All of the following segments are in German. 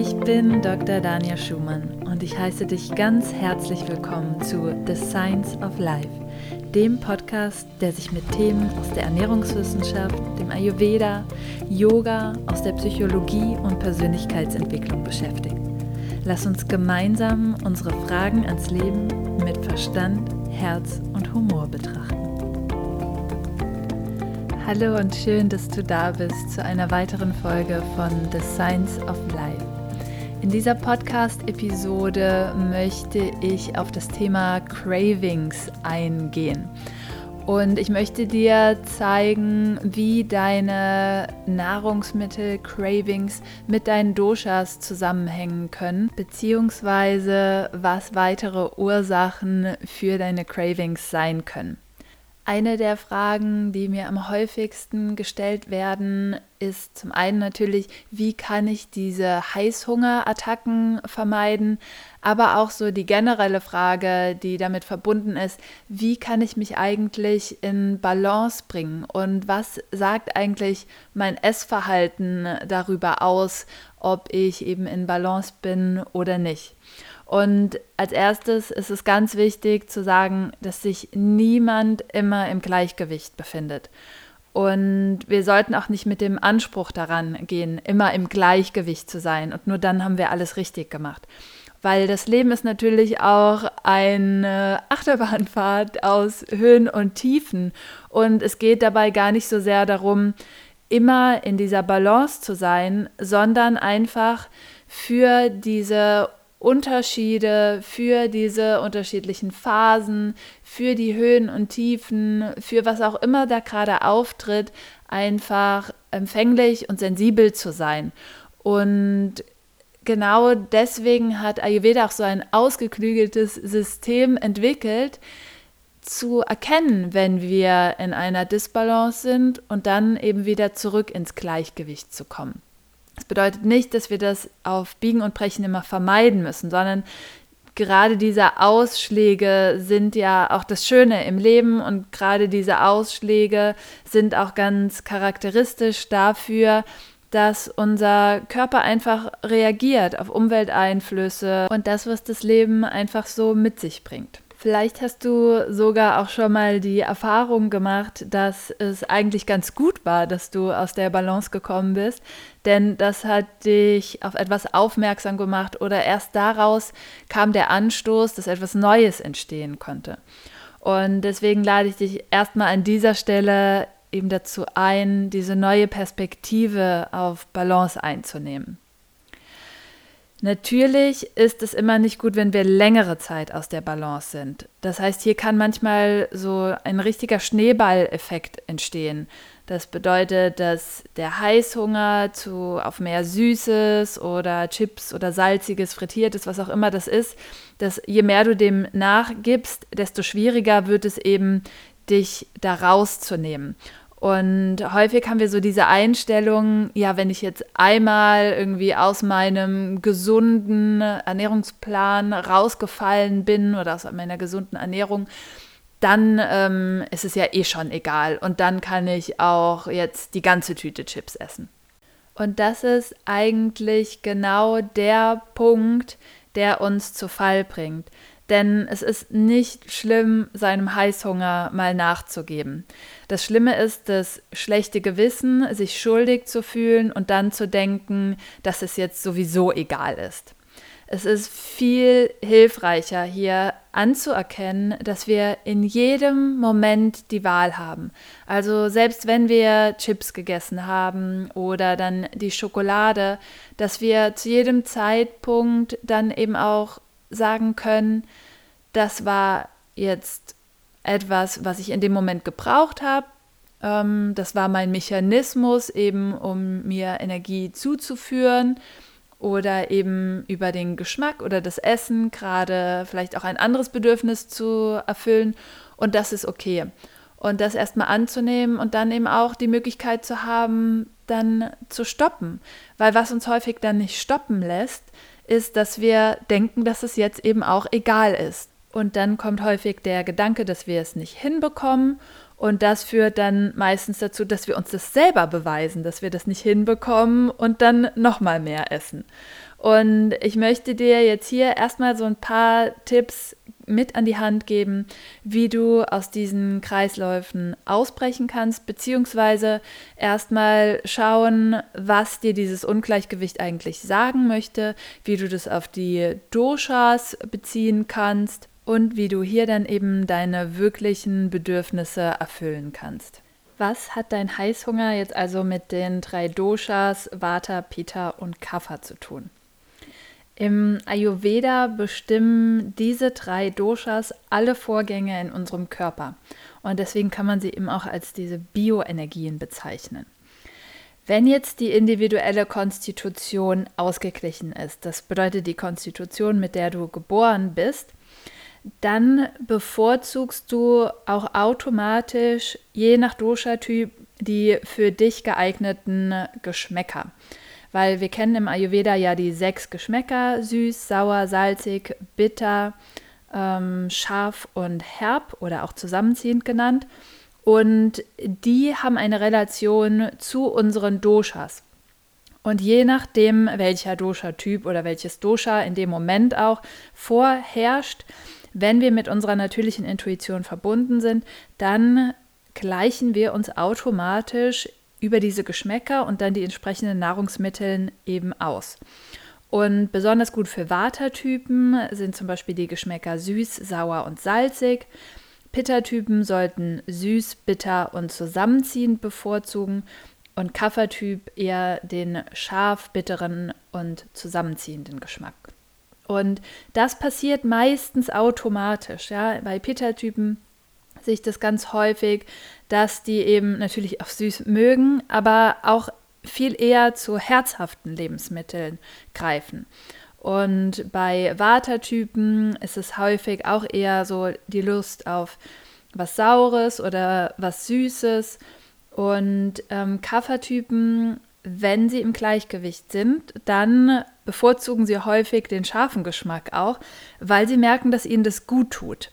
Ich bin Dr. Dania Schumann und ich heiße dich ganz herzlich willkommen zu The Science of Life, dem Podcast, der sich mit Themen aus der Ernährungswissenschaft, dem Ayurveda, Yoga, aus der Psychologie und Persönlichkeitsentwicklung beschäftigt. Lass uns gemeinsam unsere Fragen ans Leben mit Verstand, Herz und Humor betrachten. Hallo und schön, dass du da bist zu einer weiteren Folge von The Science of Life. In dieser Podcast-Episode möchte ich auf das Thema Cravings eingehen. Und ich möchte dir zeigen, wie deine Nahrungsmittel-Cravings mit deinen Doshas zusammenhängen können, beziehungsweise was weitere Ursachen für deine Cravings sein können. Eine der Fragen, die mir am häufigsten gestellt werden, ist zum einen natürlich, wie kann ich diese Heißhungerattacken vermeiden, aber auch so die generelle Frage, die damit verbunden ist, wie kann ich mich eigentlich in Balance bringen und was sagt eigentlich mein Essverhalten darüber aus, ob ich eben in Balance bin oder nicht. Und als erstes ist es ganz wichtig zu sagen, dass sich niemand immer im Gleichgewicht befindet. Und wir sollten auch nicht mit dem Anspruch daran gehen, immer im Gleichgewicht zu sein. Und nur dann haben wir alles richtig gemacht. Weil das Leben ist natürlich auch eine Achterbahnfahrt aus Höhen und Tiefen. Und es geht dabei gar nicht so sehr darum, immer in dieser Balance zu sein, sondern einfach für diese Unterschiede für diese unterschiedlichen Phasen, für die Höhen und Tiefen, für was auch immer da gerade auftritt, einfach empfänglich und sensibel zu sein. Und genau deswegen hat Ayurveda auch so ein ausgeklügeltes System entwickelt, zu erkennen, wenn wir in einer Disbalance sind und dann eben wieder zurück ins Gleichgewicht zu kommen. Das bedeutet nicht, dass wir das auf Biegen und Brechen immer vermeiden müssen, sondern gerade diese Ausschläge sind ja auch das Schöne im Leben und gerade diese Ausschläge sind auch ganz charakteristisch dafür, dass unser Körper einfach reagiert auf Umwelteinflüsse und das, was das Leben einfach so mit sich bringt. Vielleicht hast du sogar auch schon mal die Erfahrung gemacht, dass es eigentlich ganz gut war, dass du aus der Balance gekommen bist, denn das hat dich auf etwas aufmerksam gemacht oder erst daraus kam der Anstoß, dass etwas Neues entstehen konnte. Und deswegen lade ich dich erstmal an dieser Stelle eben dazu ein, diese neue Perspektive auf Balance einzunehmen. Natürlich ist es immer nicht gut, wenn wir längere Zeit aus der Balance sind. Das heißt, hier kann manchmal so ein richtiger Schneeballeffekt entstehen. Das bedeutet, dass der Heißhunger zu auf mehr Süßes oder Chips oder Salziges, Frittiertes, was auch immer das ist, dass je mehr du dem nachgibst, desto schwieriger wird es eben, dich da rauszunehmen. Und häufig haben wir so diese Einstellung, ja, wenn ich jetzt einmal irgendwie aus meinem gesunden Ernährungsplan rausgefallen bin oder aus meiner gesunden Ernährung, dann ähm, ist es ja eh schon egal. Und dann kann ich auch jetzt die ganze Tüte Chips essen. Und das ist eigentlich genau der Punkt, der uns zu Fall bringt. Denn es ist nicht schlimm, seinem Heißhunger mal nachzugeben. Das Schlimme ist das schlechte Gewissen, sich schuldig zu fühlen und dann zu denken, dass es jetzt sowieso egal ist. Es ist viel hilfreicher, hier anzuerkennen, dass wir in jedem Moment die Wahl haben. Also selbst wenn wir Chips gegessen haben oder dann die Schokolade, dass wir zu jedem Zeitpunkt dann eben auch sagen können, das war jetzt etwas, was ich in dem Moment gebraucht habe. Ähm, das war mein Mechanismus, eben um mir Energie zuzuführen oder eben über den Geschmack oder das Essen gerade vielleicht auch ein anderes Bedürfnis zu erfüllen. Und das ist okay. Und das erstmal anzunehmen und dann eben auch die Möglichkeit zu haben, dann zu stoppen. Weil was uns häufig dann nicht stoppen lässt, ist, dass wir denken, dass es jetzt eben auch egal ist. Und dann kommt häufig der Gedanke, dass wir es nicht hinbekommen. Und das führt dann meistens dazu, dass wir uns das selber beweisen, dass wir das nicht hinbekommen und dann nochmal mehr essen. Und ich möchte dir jetzt hier erstmal so ein paar Tipps mit an die Hand geben, wie du aus diesen Kreisläufen ausbrechen kannst, beziehungsweise erstmal schauen, was dir dieses Ungleichgewicht eigentlich sagen möchte, wie du das auf die Doshas beziehen kannst und wie du hier dann eben deine wirklichen Bedürfnisse erfüllen kannst. Was hat dein Heißhunger jetzt also mit den drei Doshas Vata, Pitta und Kapha zu tun? Im Ayurveda bestimmen diese drei Doshas alle Vorgänge in unserem Körper. Und deswegen kann man sie eben auch als diese Bioenergien bezeichnen. Wenn jetzt die individuelle Konstitution ausgeglichen ist, das bedeutet die Konstitution, mit der du geboren bist, dann bevorzugst du auch automatisch je nach Dosha-Typ die für dich geeigneten Geschmäcker weil wir kennen im Ayurveda ja die sechs Geschmäcker, süß, sauer, salzig, bitter, ähm, scharf und herb oder auch zusammenziehend genannt. Und die haben eine Relation zu unseren Doshas. Und je nachdem, welcher Dosha-Typ oder welches Dosha in dem Moment auch vorherrscht, wenn wir mit unserer natürlichen Intuition verbunden sind, dann gleichen wir uns automatisch über diese Geschmäcker und dann die entsprechenden Nahrungsmittel eben aus. Und besonders gut für Vata-Typen sind zum Beispiel die Geschmäcker süß, sauer und salzig. Pitta-Typen sollten süß, bitter und zusammenziehend bevorzugen und Kapha-Typ eher den scharf, bitteren und zusammenziehenden Geschmack. Und das passiert meistens automatisch. Ja? Bei Pitta-Typen sehe ich das ganz häufig, dass die eben natürlich auch süß mögen, aber auch viel eher zu herzhaften Lebensmitteln greifen. Und bei Vata-Typen ist es häufig auch eher so die Lust auf was Saures oder was Süßes. Und ähm, Kapha-Typen, wenn sie im Gleichgewicht sind, dann bevorzugen sie häufig den scharfen Geschmack auch, weil sie merken, dass ihnen das gut tut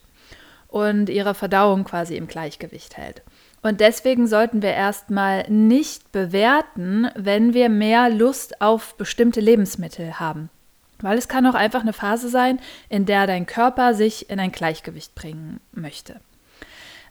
und ihre Verdauung quasi im Gleichgewicht hält. Und deswegen sollten wir erstmal nicht bewerten, wenn wir mehr Lust auf bestimmte Lebensmittel haben. Weil es kann auch einfach eine Phase sein, in der dein Körper sich in ein Gleichgewicht bringen möchte.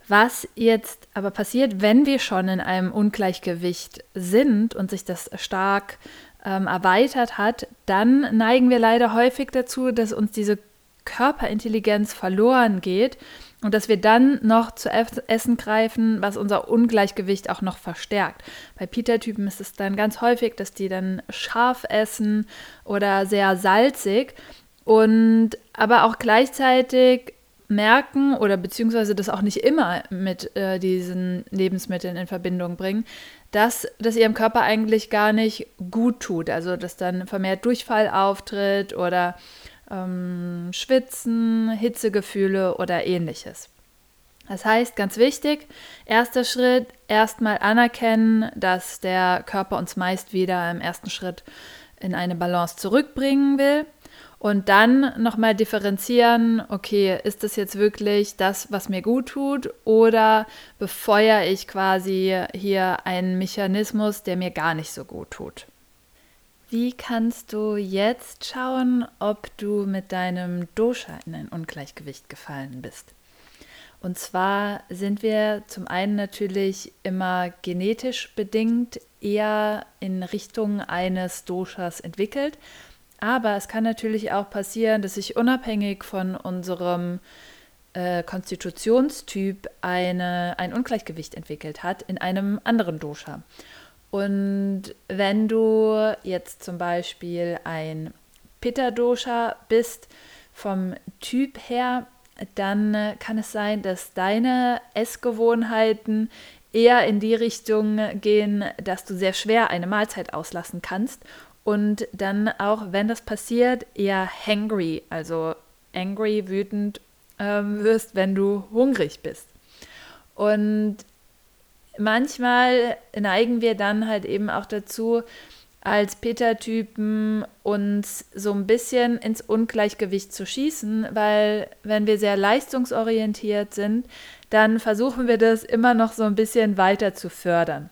Was jetzt aber passiert, wenn wir schon in einem Ungleichgewicht sind und sich das stark ähm, erweitert hat, dann neigen wir leider häufig dazu, dass uns diese Körperintelligenz verloren geht und dass wir dann noch zu Essen greifen, was unser Ungleichgewicht auch noch verstärkt. Bei Pita-Typen ist es dann ganz häufig, dass die dann scharf essen oder sehr salzig und aber auch gleichzeitig merken oder beziehungsweise das auch nicht immer mit äh, diesen Lebensmitteln in Verbindung bringen, dass das ihrem Körper eigentlich gar nicht gut tut. Also dass dann vermehrt Durchfall auftritt oder ähm, Schwitzen, Hitzegefühle oder ähnliches. Das heißt, ganz wichtig, erster Schritt, erstmal anerkennen, dass der Körper uns meist wieder im ersten Schritt in eine Balance zurückbringen will. Und dann nochmal differenzieren, okay, ist das jetzt wirklich das, was mir gut tut oder befeuere ich quasi hier einen Mechanismus, der mir gar nicht so gut tut? Wie kannst du jetzt schauen, ob du mit deinem Dosha in ein Ungleichgewicht gefallen bist? Und zwar sind wir zum einen natürlich immer genetisch bedingt eher in Richtung eines Doshas entwickelt, aber es kann natürlich auch passieren, dass sich unabhängig von unserem äh, Konstitutionstyp eine, ein Ungleichgewicht entwickelt hat in einem anderen Dosha. Und wenn du jetzt zum Beispiel ein Pitta-Dosha bist, vom Typ her, dann kann es sein, dass deine Essgewohnheiten eher in die Richtung gehen, dass du sehr schwer eine Mahlzeit auslassen kannst und dann auch, wenn das passiert, eher hangry, also angry, wütend ähm, wirst, wenn du hungrig bist. Und manchmal neigen wir dann halt eben auch dazu, als Peter-Typen uns so ein bisschen ins Ungleichgewicht zu schießen, weil wenn wir sehr leistungsorientiert sind, dann versuchen wir das immer noch so ein bisschen weiter zu fördern.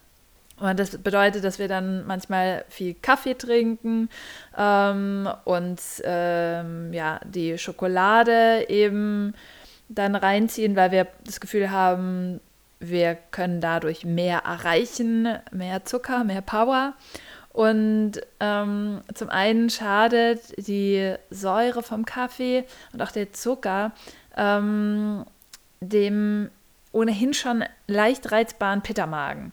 Und das bedeutet, dass wir dann manchmal viel Kaffee trinken ähm, und ähm, ja, die Schokolade eben dann reinziehen, weil wir das Gefühl haben, wir können dadurch mehr erreichen, mehr Zucker, mehr Power. Und ähm, zum einen schadet die Säure vom Kaffee und auch der Zucker ähm, dem ohnehin schon leicht reizbaren Pittermagen.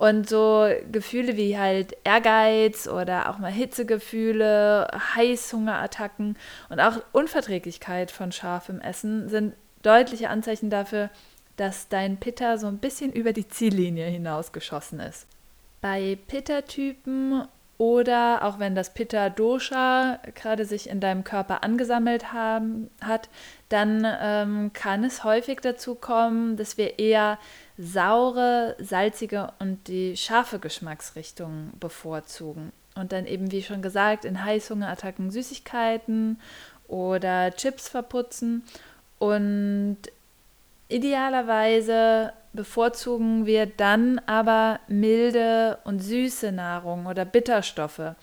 Und so Gefühle wie halt Ehrgeiz oder auch mal Hitzegefühle, Heißhungerattacken und auch Unverträglichkeit von scharfem Essen sind deutliche Anzeichen dafür, dass dein Pitta so ein bisschen über die Ziellinie hinausgeschossen ist. Bei Pitta-Typen oder auch wenn das Pitta-Dosha gerade sich in deinem Körper angesammelt haben, hat, dann ähm, kann es häufig dazu kommen, dass wir eher saure, salzige und die scharfe Geschmacksrichtung bevorzugen. Und dann eben, wie schon gesagt, in Heißhungerattacken Süßigkeiten oder Chips verputzen. Und idealerweise bevorzugen wir dann aber milde und süße Nahrung oder Bitterstoffe.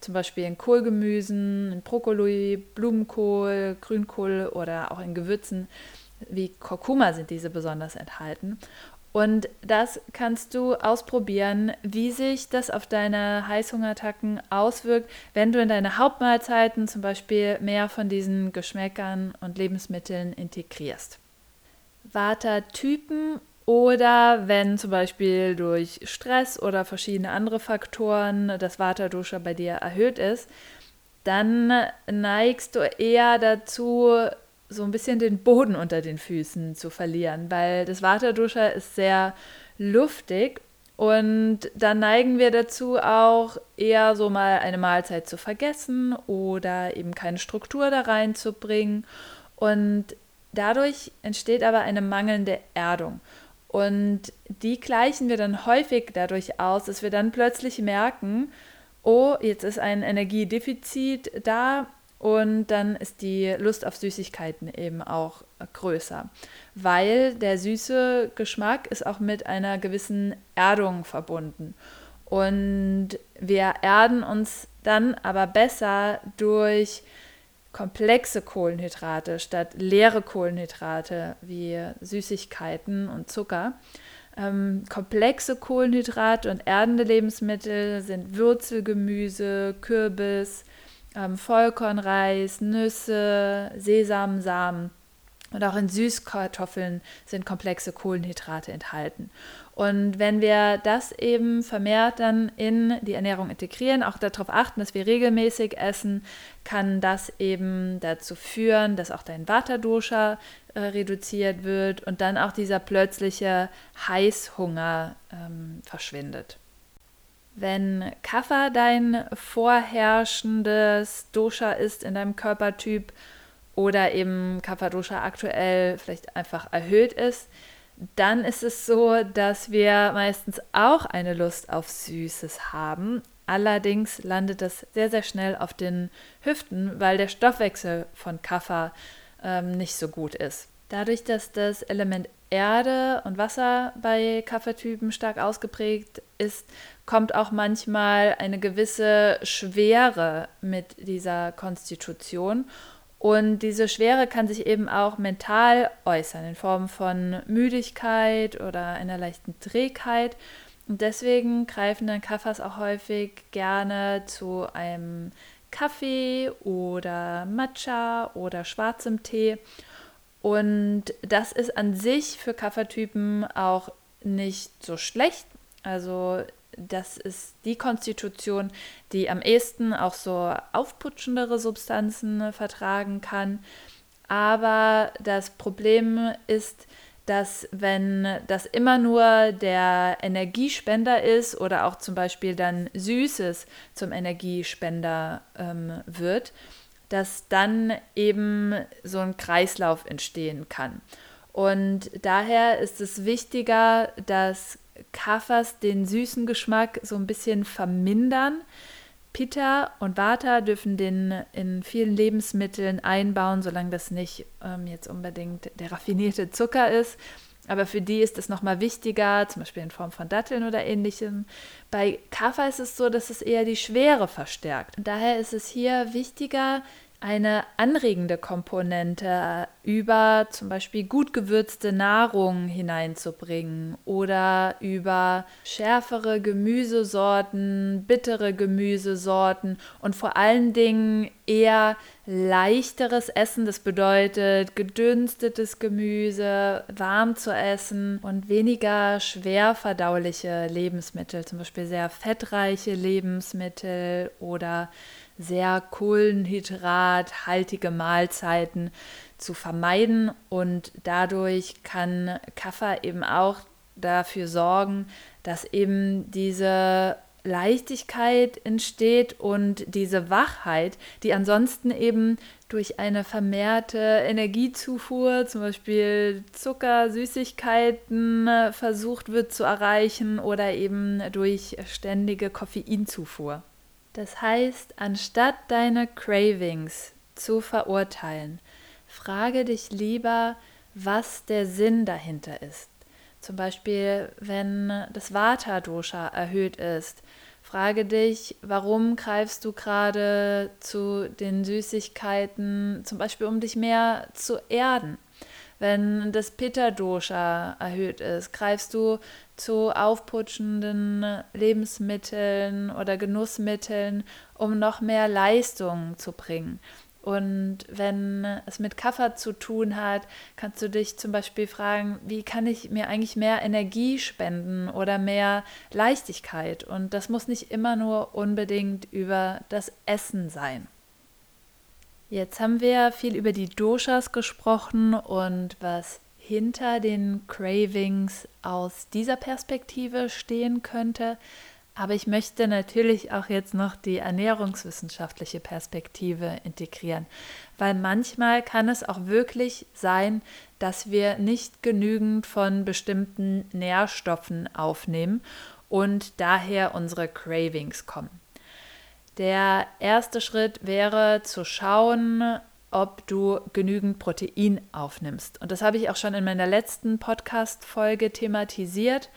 Zum Beispiel in Kohlgemüsen, in Brokkoli, Blumenkohl, Grünkohl oder auch in Gewürzen wie Kurkuma sind diese besonders enthalten. Und das kannst du ausprobieren, wie sich das auf deine Heißhungerattacken auswirkt, wenn du in deine Hauptmahlzeiten zum Beispiel mehr von diesen Geschmäckern und Lebensmitteln integrierst. Vata-Typen oder wenn zum Beispiel durch Stress oder verschiedene andere Faktoren das Vata-Dosha bei dir erhöht ist, dann neigst du eher dazu, so ein bisschen den Boden unter den Füßen zu verlieren, weil das Vata-Dosha ist sehr luftig und dann neigen wir dazu auch eher so mal eine Mahlzeit zu vergessen oder eben keine Struktur da reinzubringen. Und dadurch entsteht aber eine mangelnde Erdung. Und die gleichen wir dann häufig dadurch aus, dass wir dann plötzlich merken, oh, jetzt ist ein Energiedefizit da und dann ist die Lust auf Süßigkeiten eben auch größer, weil der süße Geschmack ist auch mit einer gewissen Erdung verbunden. Und wir erden uns dann aber besser durch komplexe Kohlenhydrate statt leere Kohlenhydrate wie Süßigkeiten und Zucker. Ähm, komplexe Kohlenhydrate und erdende Lebensmittel sind Würzelgemüse, Kürbis, ähm, Vollkornreis, Nüsse, Sesamsamen und auch in Süßkartoffeln sind komplexe Kohlenhydrate enthalten. Und wenn wir das eben vermehrt dann in die Ernährung integrieren, auch darauf achten, dass wir regelmäßig essen, kann das eben dazu führen, dass auch dein Vata-Dosha äh, reduziert wird und dann auch dieser plötzliche Heißhunger ähm, verschwindet. Wenn Kapha dein vorherrschendes Dosha ist in deinem Körpertyp oder eben Kapha Dosha aktuell vielleicht einfach erhöht ist, dann ist es so, dass wir meistens auch eine Lust auf Süßes haben. Allerdings landet das sehr, sehr schnell auf den Hüften, weil der Stoffwechsel von Kapha ähm, nicht so gut ist. Dadurch, dass das Element Erde und Wasser bei Kaffeetypen stark ausgeprägt ist, kommt auch manchmal eine gewisse Schwere mit dieser Konstitution. Und diese Schwere kann sich eben auch mental äußern, in Form von Müdigkeit oder einer leichten Trägheit. Und deswegen greifen dann Kaffers auch häufig gerne zu einem Kaffee oder Matcha oder schwarzem Tee. Und das ist an sich für Kaffertypen auch nicht so schlecht. Also das ist die Konstitution, die am ehesten auch so aufputschendere Substanzen vertragen kann. Aber das Problem ist, dass wenn das immer nur der Energiespender ist oder auch zum Beispiel dann Süßes zum Energiespender ähm, wird, dass dann eben so ein Kreislauf entstehen kann. Und daher ist es wichtiger, dass Kaffers den süßen Geschmack so ein bisschen vermindern. Pitta und Vata dürfen den in vielen Lebensmitteln einbauen, solange das nicht ähm, jetzt unbedingt der raffinierte Zucker ist. Aber für die ist es nochmal wichtiger, zum Beispiel in Form von Datteln oder ähnlichem. Bei Kaffer ist es so, dass es eher die Schwere verstärkt. Und daher ist es hier wichtiger, eine anregende Komponente über zum Beispiel gut gewürzte Nahrung hineinzubringen oder über schärfere Gemüsesorten, bittere Gemüsesorten und vor allen Dingen eher leichteres Essen. Das bedeutet gedünstetes Gemüse, warm zu essen und weniger schwer verdauliche Lebensmittel, zum Beispiel sehr fettreiche Lebensmittel oder sehr kohlenhydrathaltige Mahlzeiten zu vermeiden und dadurch kann Kaffer eben auch dafür sorgen, dass eben diese Leichtigkeit entsteht und diese Wachheit, die ansonsten eben durch eine vermehrte Energiezufuhr, zum Beispiel Zucker, Süßigkeiten, versucht wird zu erreichen oder eben durch ständige Koffeinzufuhr. Das heißt, anstatt deine Cravings zu verurteilen, frage dich lieber, was der Sinn dahinter ist. Zum Beispiel, wenn das Vata-Dosha erhöht ist, frage dich, warum greifst du gerade zu den Süßigkeiten, zum Beispiel um dich mehr zu erden. Wenn das Pitta-Dosha erhöht ist, greifst du zu aufputschenden Lebensmitteln oder Genussmitteln, um noch mehr Leistung zu bringen. Und wenn es mit Kaffer zu tun hat, kannst du dich zum Beispiel fragen, wie kann ich mir eigentlich mehr Energie spenden oder mehr Leichtigkeit? Und das muss nicht immer nur unbedingt über das Essen sein. Jetzt haben wir viel über die Doshas gesprochen und was hinter den Cravings aus dieser Perspektive stehen könnte. Aber ich möchte natürlich auch jetzt noch die ernährungswissenschaftliche Perspektive integrieren, weil manchmal kann es auch wirklich sein, dass wir nicht genügend von bestimmten Nährstoffen aufnehmen und daher unsere Cravings kommen. Der erste Schritt wäre zu schauen, ob du genügend Protein aufnimmst. Und das habe ich auch schon in meiner letzten Podcast-Folge thematisiert.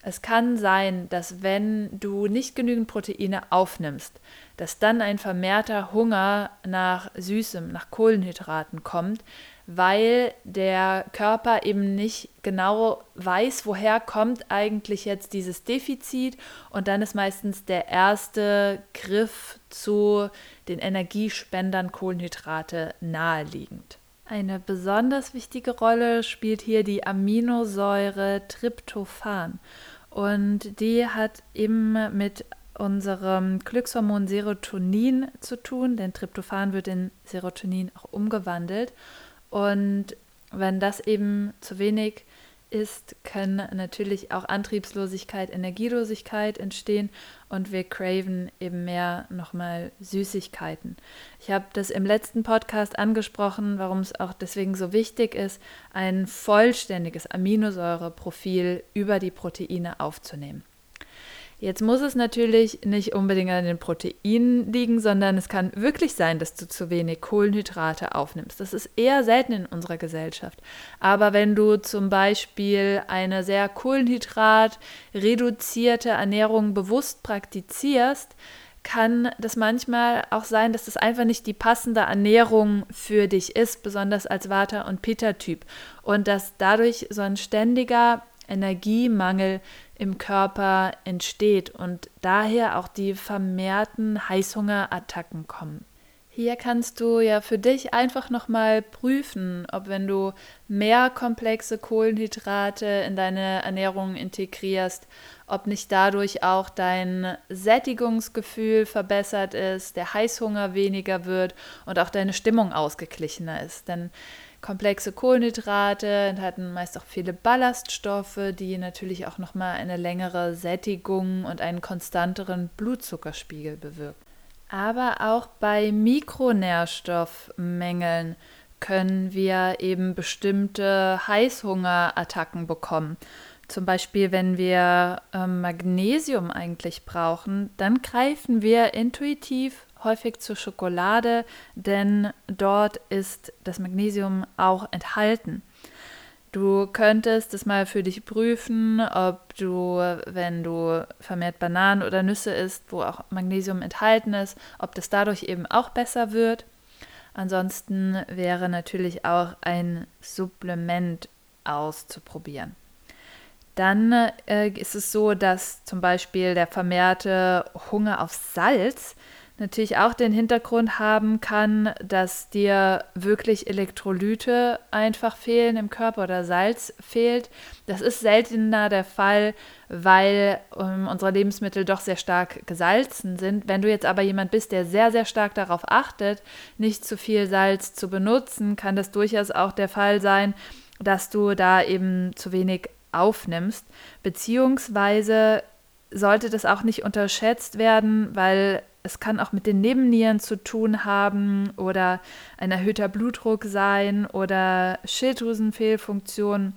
Es kann sein, dass wenn du nicht genügend Proteine aufnimmst, dass dann ein vermehrter Hunger nach Süßem, nach Kohlenhydraten kommt, weil der Körper eben nicht genau weiß, woher kommt eigentlich jetzt dieses Defizit. Und dann ist meistens der erste Griff zu den Energiespendern Kohlenhydrate naheliegend. Eine besonders wichtige Rolle spielt hier die Aminosäure Tryptophan. Und die hat eben mit unserem Glückshormon Serotonin zu tun, denn Tryptophan wird in Serotonin auch umgewandelt und wenn das eben zu wenig ist, können natürlich auch Antriebslosigkeit, Energielosigkeit entstehen und wir craven eben mehr nochmal Süßigkeiten. Ich habe das im letzten Podcast angesprochen, warum es auch deswegen so wichtig ist, ein vollständiges Aminosäureprofil über die Proteine aufzunehmen. Jetzt muss es natürlich nicht unbedingt an den Proteinen liegen, sondern es kann wirklich sein, dass du zu wenig Kohlenhydrate aufnimmst. Das ist eher selten in unserer Gesellschaft. Aber wenn du zum Beispiel eine sehr kohlenhydratreduzierte Ernährung bewusst praktizierst, kann das manchmal auch sein, dass das einfach nicht die passende Ernährung für dich ist, besonders als Vata- und Pitta-Typ. Und dass dadurch so ein ständiger Energiemangel im Körper entsteht und daher auch die vermehrten Heißhungerattacken kommen. Hier kannst du ja für dich einfach nochmal prüfen, ob wenn du mehr komplexe Kohlenhydrate in deine Ernährung integrierst, ob nicht dadurch auch dein Sättigungsgefühl verbessert ist, der Heißhunger weniger wird und auch deine Stimmung ausgeglichener ist. Denn komplexe Kohlenhydrate enthalten meist auch viele Ballaststoffe, die natürlich auch nochmal eine längere Sättigung und einen konstanteren Blutzuckerspiegel bewirken. Aber auch bei Mikronährstoffmängeln können wir eben bestimmte Heißhungerattacken bekommen. Zum Beispiel, wenn wir äh, Magnesium eigentlich brauchen, dann greifen wir intuitiv häufig zur Schokolade, denn dort ist das Magnesium auch enthalten. Du könntest es mal für dich prüfen, ob du, wenn du vermehrt Bananen oder Nüsse isst, wo auch Magnesium enthalten ist, ob das dadurch eben auch besser wird. Ansonsten wäre natürlich auch ein Supplement auszuprobieren. Dann äh, ist es so, dass zum Beispiel der vermehrte Hunger auf Salz natürlich auch den Hintergrund haben kann, dass dir wirklich Elektrolyte einfach fehlen im Körper oder Salz fehlt. Das ist seltener der Fall, weil ähm, unsere Lebensmittel doch sehr stark gesalzen sind. Wenn du jetzt aber jemand bist, der sehr, sehr stark darauf achtet, nicht zu viel Salz zu benutzen, kann das durchaus auch der Fall sein, dass du da eben zu wenig aufnimmst, beziehungsweise sollte das auch nicht unterschätzt werden, weil es kann auch mit den Nebennieren zu tun haben oder ein erhöhter Blutdruck sein oder Schilddrüsenfehlfunktion.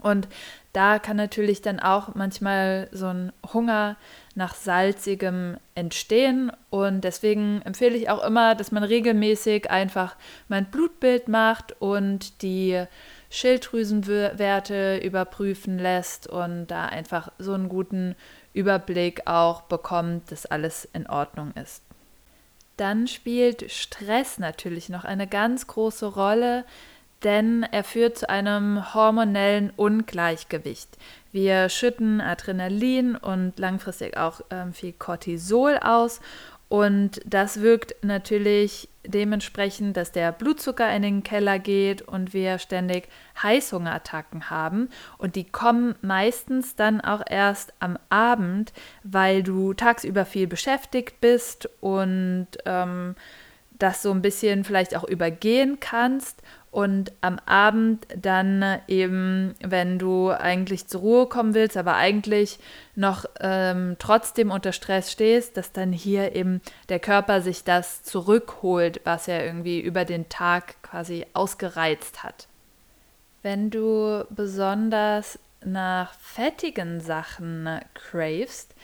Und da kann natürlich dann auch manchmal so ein Hunger nach salzigem entstehen. Und deswegen empfehle ich auch immer, dass man regelmäßig einfach mein Blutbild macht und die Schilddrüsenwerte überprüfen lässt und da einfach so einen guten Überblick auch bekommt, dass alles in Ordnung ist. Dann spielt Stress natürlich noch eine ganz große Rolle, denn er führt zu einem hormonellen Ungleichgewicht. Wir schütten Adrenalin und langfristig auch ähm, viel Cortisol aus und das wirkt natürlich dementsprechend, dass der Blutzucker in den Keller geht und wir ständig Heißhungerattacken haben. Und die kommen meistens dann auch erst am Abend, weil du tagsüber viel beschäftigt bist und ähm, das so ein bisschen vielleicht auch übergehen kannst und am Abend dann eben, wenn du eigentlich zur Ruhe kommen willst, aber eigentlich noch ähm, trotzdem unter Stress stehst, dass dann hier eben der Körper sich das zurückholt, was er irgendwie über den Tag quasi ausgereizt hat. Wenn du besonders nach fettigen Sachen cravest,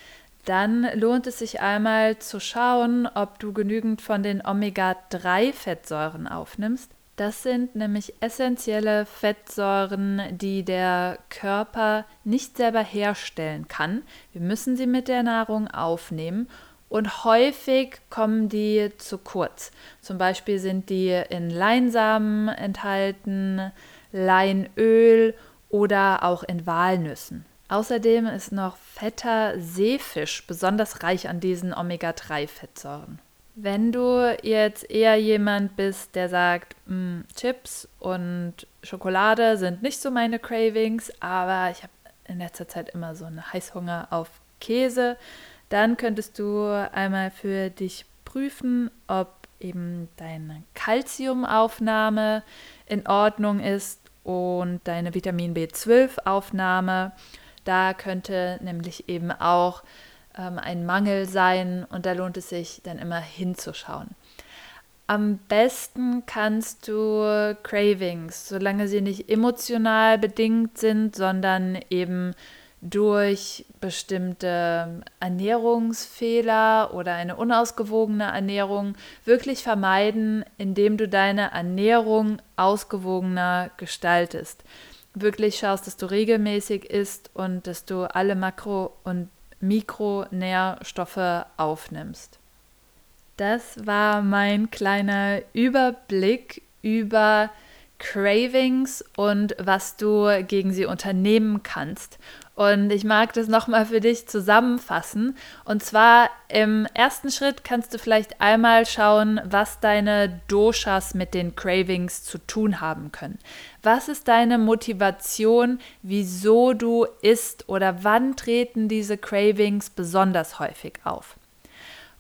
dann lohnt es sich einmal zu schauen, ob du genügend von den Omega-3-Fettsäuren aufnimmst. Das sind nämlich essentielle Fettsäuren, die der Körper nicht selber herstellen kann. Wir müssen sie mit der Nahrung aufnehmen und häufig kommen die zu kurz. Zum Beispiel sind die in Leinsamen enthalten, Leinöl oder auch in Walnüssen. Außerdem ist noch fetter Seefisch besonders reich an diesen Omega-3-Fettsäuren. Wenn du jetzt eher jemand bist, der sagt, hm, Chips und Schokolade sind nicht so meine Cravings, aber ich habe in letzter Zeit immer so einen Heißhunger auf Käse, dann könntest du einmal für dich prüfen, ob eben deine Kalziumaufnahme in Ordnung ist und deine Vitamin B12-Aufnahme. Da könnte nämlich eben auch ähm, ein Mangel sein und da lohnt es sich dann immer hinzuschauen. Am besten kannst du Cravings, solange sie nicht emotional bedingt sind, sondern eben durch bestimmte Ernährungsfehler oder eine unausgewogene Ernährung wirklich vermeiden, indem du deine Ernährung ausgewogener gestaltest. Wirklich schaust, dass du regelmäßig isst und dass du alle Makro- und Mikronährstoffe aufnimmst. Das war mein kleiner Überblick über Cravings und was du gegen sie unternehmen kannst. Und ich mag das nochmal für dich zusammenfassen. Und zwar im ersten Schritt kannst du vielleicht einmal schauen, was deine Doshas mit den Cravings zu tun haben können. Was ist deine Motivation, wieso du isst oder wann treten diese Cravings besonders häufig auf?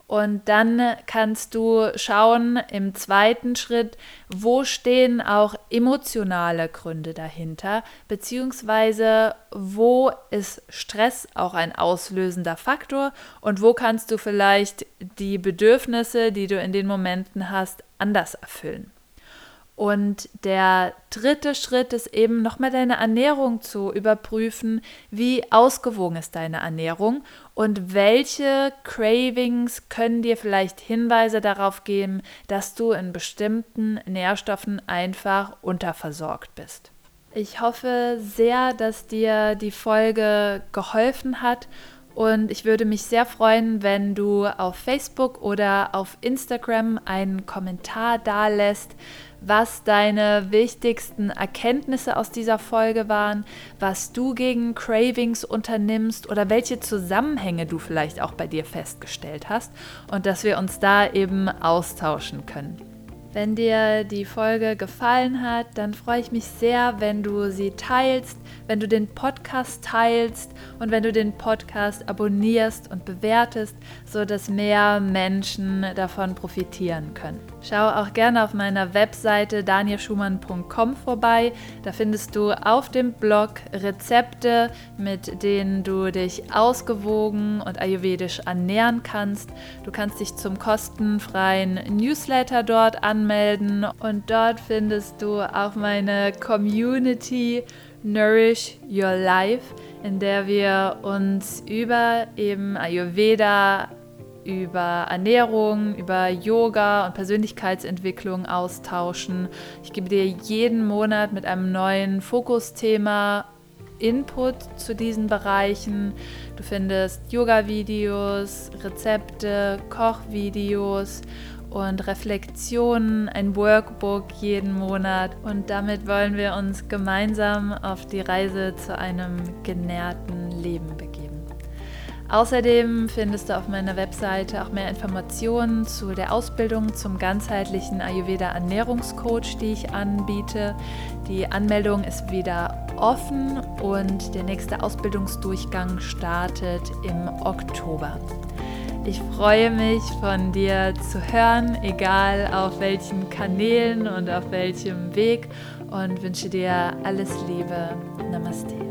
Und dann kannst du schauen im zweiten Schritt, wo stehen auch emotionale Gründe dahinter, beziehungsweise wo ist Stress auch ein auslösender Faktor und wo kannst du vielleicht die Bedürfnisse, die du in den Momenten hast, anders erfüllen. Und der dritte Schritt ist eben nochmal deine Ernährung zu überprüfen. Wie ausgewogen ist deine Ernährung und welche Cravings können dir vielleicht Hinweise darauf geben, dass du in bestimmten Nährstoffen einfach unterversorgt bist. Ich hoffe sehr, dass dir die Folge geholfen hat und ich würde mich sehr freuen, wenn du auf Facebook oder auf Instagram einen Kommentar da lässt, was deine wichtigsten Erkenntnisse aus dieser Folge waren, was du gegen Cravings unternimmst oder welche Zusammenhänge du vielleicht auch bei dir festgestellt hast und dass wir uns da eben austauschen können. Wenn dir die Folge gefallen hat, dann freue ich mich sehr, wenn du sie teilst, wenn du den Podcast teilst und wenn du den Podcast abonnierst und bewertest, sodass mehr Menschen davon profitieren können. Schau auch gerne auf meiner Webseite danielschumann.com vorbei. Da findest du auf dem Blog Rezepte, mit denen du dich ausgewogen und ayurvedisch ernähren kannst. Du kannst dich zum kostenfreien Newsletter dort anmelden und dort findest du auch meine Community Nourish Your Life, in der wir uns über eben Ayurveda, über Ernährung, über Yoga und Persönlichkeitsentwicklung austauschen. Ich gebe dir jeden Monat mit einem neuen Fokusthema Input zu diesen Bereichen. Du findest Yoga-Videos, Rezepte, Kochvideos und Reflexionen, ein Workbook jeden Monat. Und damit wollen wir uns gemeinsam auf die Reise zu einem genährten Leben begeben. Außerdem findest du auf meiner Webseite auch mehr Informationen zu der Ausbildung zum ganzheitlichen Ayurveda Ernährungscoach, die ich anbiete. Die Anmeldung ist wieder offen und der nächste Ausbildungsdurchgang startet im Oktober. Ich freue mich von dir zu hören, egal auf welchen Kanälen und auf welchem Weg und wünsche dir alles Liebe. Namaste.